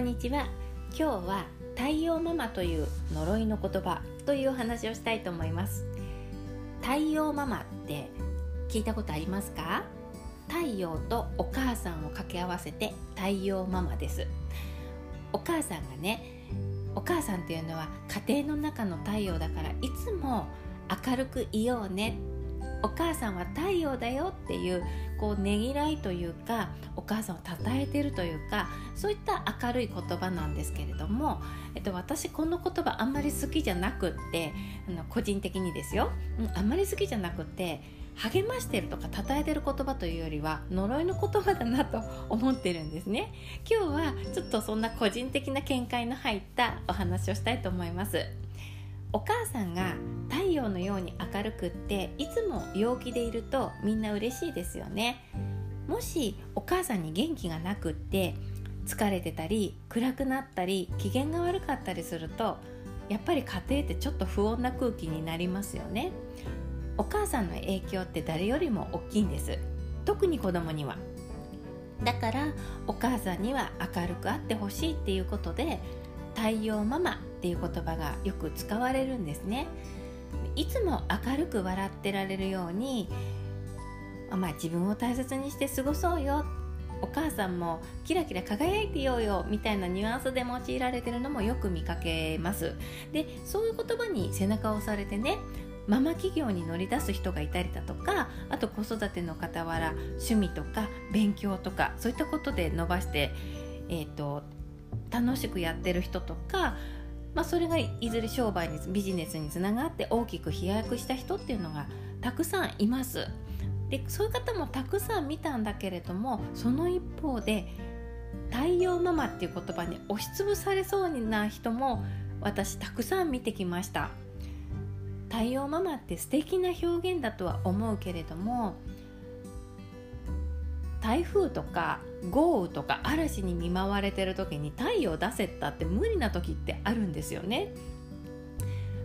んにちは。今日は太陽ママという呪いの言葉というお話をしたいと思います。太陽ママって聞いたことありますか？太陽とお母さんを掛け合わせて太陽ママです。お母さんがねお母さんっていうのは家庭の中の太陽だからいつも明るくいようねお母さんは太陽だよっていうこうねぎらいというかお母さんを称えてるというかそういった明るい言葉なんですけれども、えっと、私この言葉あんまり好きじゃなくってあの個人的にですよ、うん、あんまり好きじゃなくって励ましてるとか称えてる言葉というよりは呪いの言葉だなと思ってるんですね。今日はちょっとそんな個人的な見解の入ったお話をしたいと思います。お母さんが太陽のように明るくっていつも陽気でいるとみんな嬉しいですよね。もしお母さんに元気がなくって疲れてたり暗くなったり機嫌が悪かったりするとやっぱり家庭ってちょっと不穏な空気になりますよね。お母さんの影響って誰よりも大きいんです。特に子供には。だからお母さんには明るくあってほしいっていうことで太陽ママっていう言葉がよく使われるんですね。いつも明るく笑ってられるように、まあ、自分を大切にして過ごそうよ。お母さんもキラキラ輝いてようよ。みたいなニュアンスで用いられてるのもよく見かけます。でそういう言葉に背中を押されてねママ企業に乗り出す人がいたりだとかあと子育ての傍ら趣味とか勉強とかそういったことで伸ばして、えーと楽しくやってる人とか、まあ、それがいずれ商売にビジネスにつながって大きく飛躍した人っていうのがたくさんいます。でそういう方もたくさん見たんだけれどもその一方で太陽ママっていう言葉に押しつぶされそうな人も私たくさん見てきました太陽ママって素敵な表現だとは思うけれども台風とか豪雨とか嵐に見舞われてる時に太陽出せたって無理な時ってあるんですよね。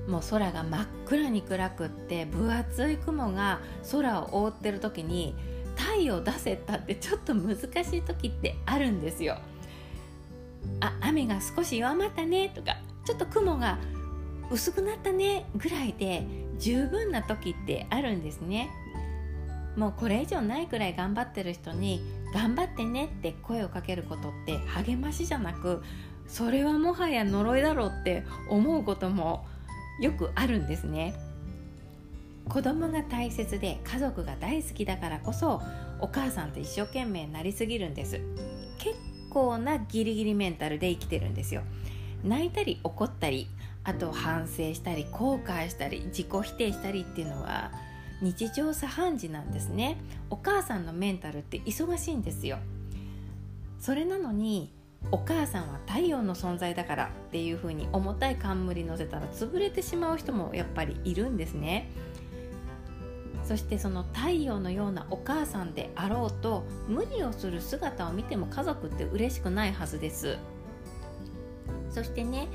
もう空が真っ暗に暗くって分厚い雲が空を覆ってる時に太陽出せたってちょっと難しい時ってあるんですよ。あ雨が少し弱まったねとかちょっと雲が薄くなったねぐらいで十分な時ってあるんですね。もうこれ以上ないくらい頑張ってる人に「頑張ってね」って声をかけることって励ましじゃなくそれはもはや呪いだろうって思うこともよくあるんですね。子供が大切で家族が大好きだからこそお母さんと一生懸命なりすぎるんです結構なギリギリメンタルで生きてるんですよ泣いたり怒ったりあと反省したり後悔したり自己否定したりっていうのは日常茶飯事なんですね。お母さんのメンタルって忙しいんですよ。それなのにお母さんは太陽の存在だからっていう風に重たい冠乗せたら潰れてしまう人もやっぱりいるんですね。そしてその太陽のようなお母さんであろうと無理をする姿を見ても家族って嬉しくないはずです。そしてね、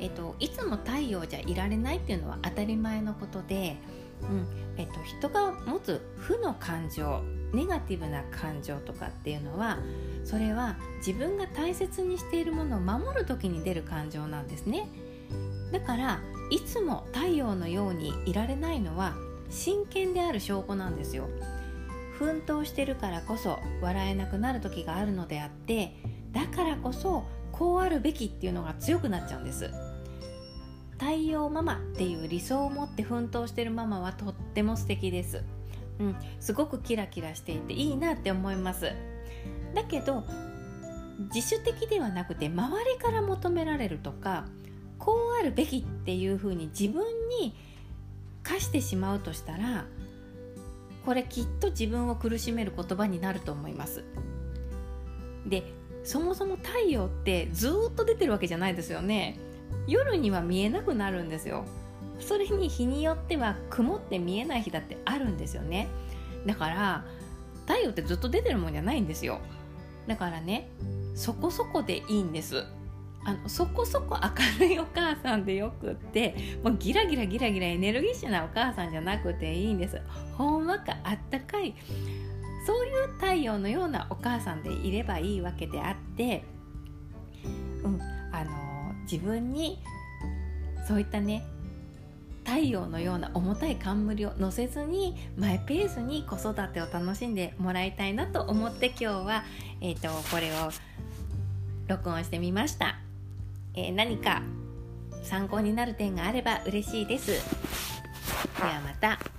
えっと、いつも太陽じゃいられないっていうのは当たり前のことでうん。えっと、人が持つ負の感情ネガティブな感情とかっていうのはそれは自分が大切にしているものを守る時に出る感情なんですね。だからいつも太陽のようにいられないのは真剣である証拠なんですよ。奮闘してるからこそ笑えなくなる時があるのであってだからこそこうあるべきっていうのが強くなっちゃうんです。太陽ママっていう理想を持って奮闘してるママはとっても素敵です、うん、すごくキラキラしていていいなって思います。だけど自主的ではなくて周りから求められるとかこうあるべきっていうふうに自分に課してしまうとしたらこれきっと自分を苦しめる言葉になると思います。でそもそも太陽ってずっと出てるわけじゃないですよね。夜には見えなくなるんですよ。それに日によっては曇って見えない日だってあるんですよね。だから太陽ってずっと出てるもんじゃないんですよ。だからねそこそこでいいんです。あのそこそこ明るいお母さんでよくってもうギラギラギラギラエネルギッシュなお母さんじゃなくていいんです。ほんわかあったかいそういう太陽のようなお母さんでいればいいわけであってうん、自分にそういったね太陽のような重たい冠を乗せずにマイペースに子育てを楽しんでもらいたいなと思って今日は、えーと、これを録音してみました、えー、何か参考になる点があれば嬉しいですではまた。